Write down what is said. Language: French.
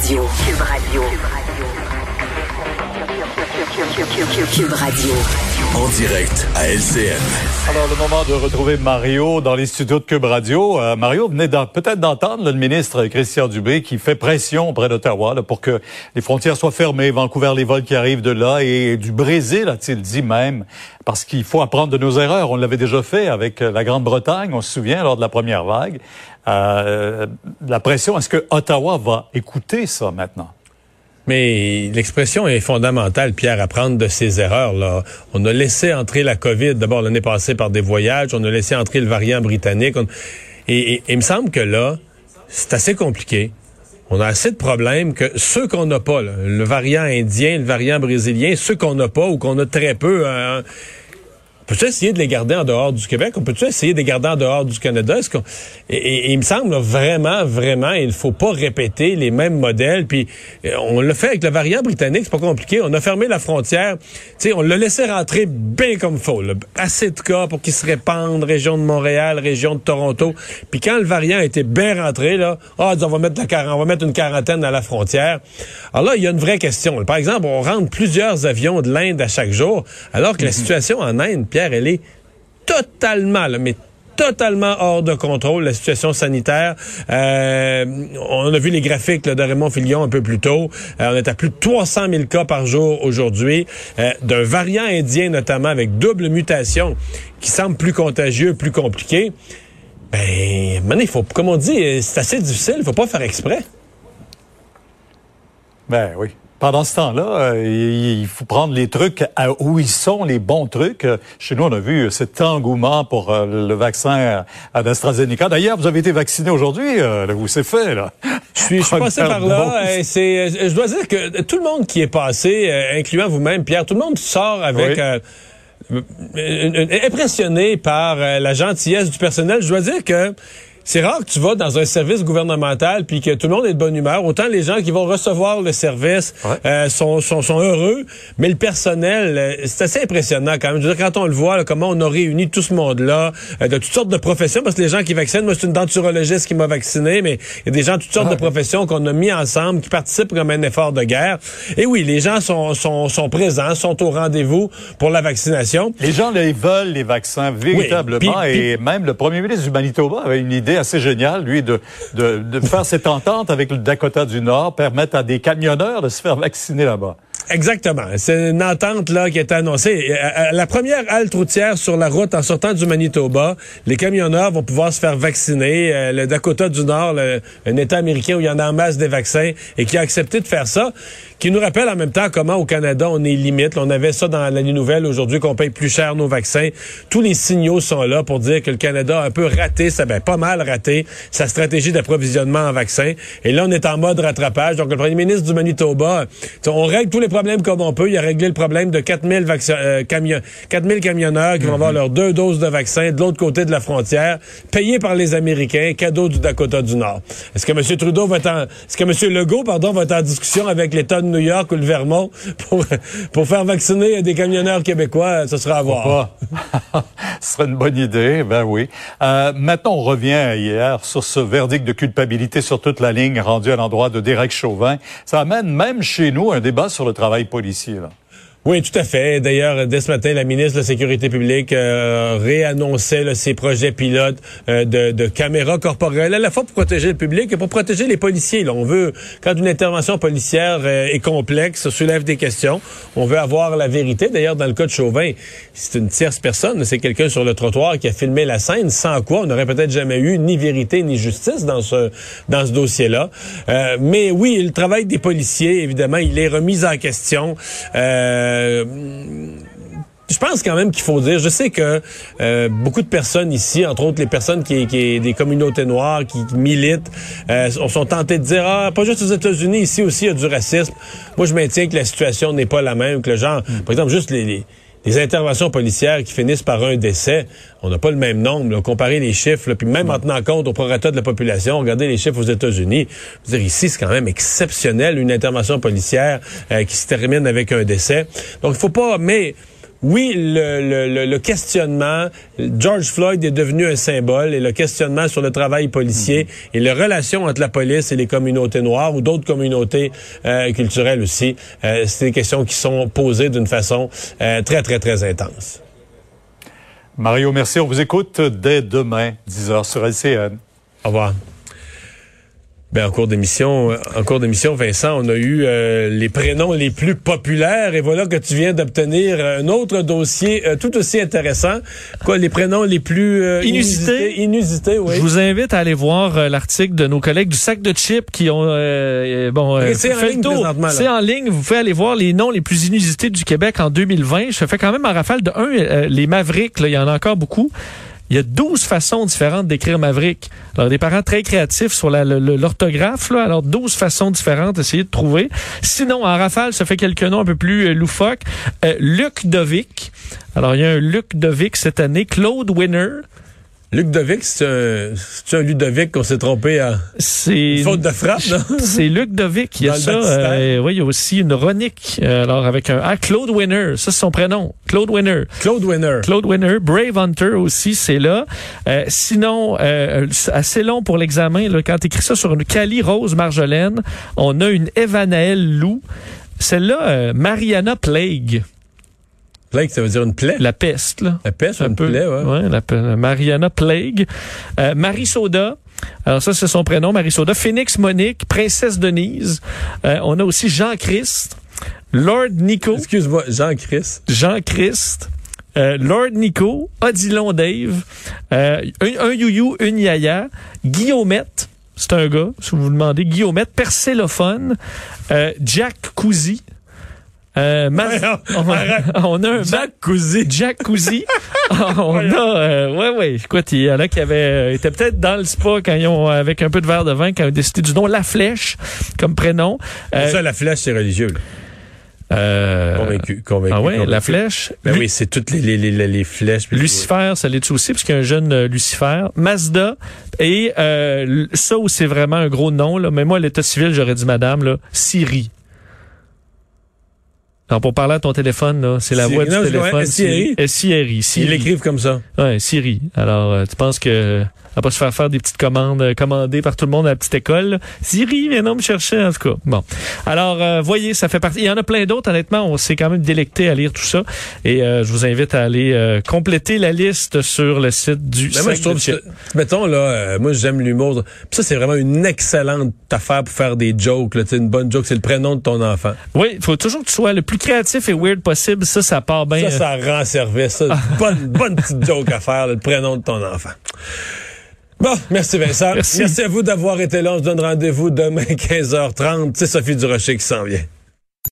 Radio. Cube Radio. Cube Radio. En direct à LCN. Alors, le moment de retrouver Mario dans les studios de Cube Radio. Euh, Mario, venait peut-être d'entendre le ministre Christian Dubé qui fait pression auprès d'Ottawa pour que les frontières soient fermées. Vancouver, les vols qui arrivent de là et du Brésil, a-t-il dit même, parce qu'il faut apprendre de nos erreurs. On l'avait déjà fait avec la Grande-Bretagne, on se souvient, lors de la première vague. Euh, la pression, est-ce que Ottawa va écouter ça maintenant? Mais l'expression est fondamentale, Pierre, à prendre de ses erreurs. Là. On a laissé entrer la COVID, d'abord l'année passée par des voyages, on a laissé entrer le variant britannique. Et, il me semble que là, c'est assez compliqué. On a assez de problèmes que ceux qu'on n'a pas, le variant indien, le variant brésilien, ceux qu'on n'a pas ou qu'on a très peu, peut-tu essayer de les garder en dehors du Québec? On peut-tu essayer de les garder en dehors du Canada? Et, il me semble vraiment, vraiment, il ne faut pas répéter les mêmes modèles. Puis euh, on l'a fait avec le variant britannique, c'est pas compliqué. On a fermé la frontière. sais, on l'a laissé rentrer bien comme faut. Assez de cas pour qu'il se répande, région de Montréal, région de Toronto. Puis quand le variant était bien rentré, là, ah, on va mettre la on va mettre une quarantaine à la frontière. Alors là, il y a une vraie question. Par exemple, on rentre plusieurs avions de l'Inde à chaque jour, alors que la mhm. situation en Inde, elle est totalement, mais totalement hors de contrôle, la situation sanitaire. Euh, on a vu les graphiques de Raymond Filion un peu plus tôt. Euh, on est à plus de 300 000 cas par jour aujourd'hui, euh, d'un variant indien notamment avec double mutation qui semble plus contagieux, plus compliqué. Ben, il faut, comme on dit, c'est assez difficile, il faut pas faire exprès. Ben oui. Pendant ce temps-là, euh, il faut prendre les trucs où ils sont, les bons trucs. Euh, chez nous, on a vu cet engouement pour euh, le vaccin à AstraZeneca. D'ailleurs, vous avez été vacciné aujourd'hui. vous c'est fait, là. Je suis, passé par là. c'est, je dois dire que tout le monde qui est passé, incluant vous-même, Pierre, tout le monde sort avec... impressionné par la gentillesse du personnel. Je dois dire que c'est rare que tu vas dans un service gouvernemental puis que tout le monde est de bonne humeur. Autant les gens qui vont recevoir le service euh, sont, sont, sont, heureux, mais le personnel, euh, c'est assez impressionnant quand même. Je veux dire, quand on le voit, comment on a réuni tout ce monde-là, euh, de toutes sortes de professions, parce que les gens qui vaccinent, moi c'est une denturologiste qui m'a vacciné, mais il y a des gens de toutes sortes de professions qu'on a mis ensemble, qui participent comme un effort de guerre. Et oui, les gens sont, sont, sont présents, sont au rendez-vous pour la vaccination. Les gens les veulent, les vaccins, véritablement. et même le premier ministre du Manitoba avait une idée assez génial, lui, de, de, faire cette entente avec le Dakota du Nord, permettre à des camionneurs de se faire vacciner là-bas. Exactement. C'est une entente là qui est annoncée. la première halte routière sur la route en sortant du Manitoba, les camionneurs vont pouvoir se faire vacciner. Euh, le Dakota du Nord, un État américain où il y en a en masse des vaccins et qui a accepté de faire ça, qui nous rappelle en même temps comment au Canada on est limite. on avait ça dans la nouvelle aujourd'hui qu'on paye plus cher nos vaccins. Tous les signaux sont là pour dire que le Canada a un peu raté, ça ben pas mal raté sa stratégie d'approvisionnement en vaccins. Et là on est en mode rattrapage. Donc le premier ministre du Manitoba, on règle tous les problème comme on peut. Il a réglé le problème de 4000 euh, camions, 4000 camionneurs qui vont avoir mhm. leurs deux doses de vaccin de l'autre côté de la frontière, payés par les Américains, cadeau du Dakota du Nord. Est-ce que M. Trudeau va être en, est-ce que M. Legault, pardon, va être en discussion avec l'État de New York ou le Vermont pour, pour faire vacciner des camionneurs québécois? Ce sera à voir. Ce serait une bonne idée, ben oui. Euh, maintenant, on revient hier sur ce verdict de culpabilité sur toute la ligne rendu à l'endroit de Derek Chauvin. Ça amène même chez nous un débat sur le travail policier. Là. Oui, tout à fait. D'ailleurs, dès ce matin, la ministre de la Sécurité publique euh, réannonçait ses projets pilotes euh, de, de, caméras corporelles, à la fois pour protéger le public et pour protéger les policiers. Là, on veut, quand une intervention policière euh, est complexe, soulève des questions, on veut avoir la vérité. D'ailleurs, dans le cas de Chauvin, c'est une tierce personne, c'est quelqu'un sur le trottoir qui a filmé la scène, sans quoi on n'aurait peut-être jamais eu ni vérité ni justice dans ce dossier-là. Euh, mais oui, le travail des policiers, évidemment, il est remis en question. Je pense quand même qu'il faut dire, je sais que euh, beaucoup de personnes ici, entre autres les personnes qui, qui des communautés noires, qui, militent, euh, sont tentées de dire ah pas juste aux États-Unis, ici aussi il y a du racisme. Moi je maintiens que la situation n'est pas la même, que le genre, hmm. par exemple juste les, les interventions policières qui finissent par un décès, on n'a pas le même nombre. Là. Comparer les chiffres, puis même en tenant compte au prorata de la population, regardez les chiffres aux États-Unis. dire ici, c'est quand même exceptionnel une intervention policière euh, qui se termine avec un décès. Donc, il faut pas. Mais oui, le, le, le, questionnement, George Floyd est devenu un symbole et le questionnement sur le travail policier et les relations entre la police et les communautés noires ou d'autres communautés euh, culturelles aussi, euh, c'est des questions qui sont posées d'une façon euh, très, très, très intense. Mario, merci. On vous écoute dès demain, 10h sur LCN. Au revoir. Ben, en cours d'émission, en cours d'émission, Vincent, on a eu euh, les prénoms les plus populaires et voilà que tu viens d'obtenir un autre dossier euh, tout aussi intéressant. Quoi, les prénoms les plus euh, inusités, inusités, oui. Je vous invite à aller voir l'article de nos collègues du sac de chips qui ont bon c'est en ligne C'est en ligne. Vous pouvez aller voir les noms les plus inusités du Québec en 2020. Je fais quand même en rafale de un les Mavericks. Là, il y en a encore beaucoup. Il y a 12 façons différentes d'écrire Maverick. Alors, des parents très créatifs sur l'orthographe, là. Alors, 12 façons différentes, essayez de trouver. Sinon, en rafale, ça fait quelques noms un peu plus euh, loufoques. Euh, Luc Dovic. Alors, il y a un Luc Dovic cette année. Claude Winner. Luc Dovic, c'est un, un Ludovic qu'on s'est trompé à c'est faute de frappe, non? C'est Luc Dovic. Il y a ça. Euh, oui, il y a aussi une Ronick. Euh, alors avec un ah Claude Winner, ça c'est son prénom. Claude Winner. Claude Winner. Claude Winner. Brave Hunter aussi, c'est là. Euh, sinon, euh, assez long pour l'examen. Quand tu écris ça sur une Cali Rose Marjolaine, on a une Evanaël Lou. Celle-là, Mariana Plague. Plague, ça veut dire une plaie? La peste, là. La peste, un une peu, plaie, ouais. ouais la, Mariana Plague. Euh, Marie Soda. Alors ça, c'est son prénom, Marie Soda. Phoenix Monique, Princesse Denise. Euh, on a aussi Jean-Christ. Lord Nico. Excuse-moi, Jean-Christ. Jean-Christ. Euh, Lord Nico, Odilon Dave, euh, un, un you une Yaya, Guillaumette, c'est un gars, si vous vous demandez, Guillaumette, Percélophone, euh, Jack Cousy, euh, on, a un Jack Cousy. Jack Cousy. on a, euh, ouais, ouais. Écoute, il y en a qui avaient, euh, étaient peut-être dans le spa quand ils ont, avec un peu de verre de vin, quand ils ont décidé du nom La Flèche comme prénom. Euh, ça, La Flèche, c'est religieux. Euh, convaincu, convaincu. Ah ouais, la flèche. Ben oui, c'est toutes les, les, les, les flèches. Lucifer, ça l'est aussi, parce qu'il y a un jeune euh, Lucifer. Mazda. Et euh, ça où c'est vraiment un gros nom, là, mais moi, à l'état civil, j'aurais dit madame, là, Siri. Alors, pour parler à ton téléphone, c'est la voix du téléphone. Siri. Siri? Ils l'écrivent comme ça. Ouais, Siri. Alors, euh, tu penses que va pas se faire faire des petites commandes euh, commandées par tout le monde à la petite école. Siri, viens non me chercher, en tout cas. Bon. Alors, euh, voyez, ça fait partie. Il y en a plein d'autres, honnêtement. On s'est quand même délecté à lire tout ça. Et euh, je vous invite à aller compléter la liste sur le site du Mais moi, je trouve que, mettons, là, moi, j'aime l'humour. Ça, c'est vraiment une excellente affaire pour faire des jokes. Là. une bonne joke, c'est le prénom de ton enfant. Oui, il faut toujours que tu sois le plus créatif et weird possible. Ça, ça part bien. Ça, ça rend service. Ça. bonne, bonne petite joke à faire, le prénom de ton enfant. Bon, merci Vincent. Merci, merci à vous d'avoir été là. On se donne rendez-vous demain 15h30. C'est Sophie Durocher qui s'en vient.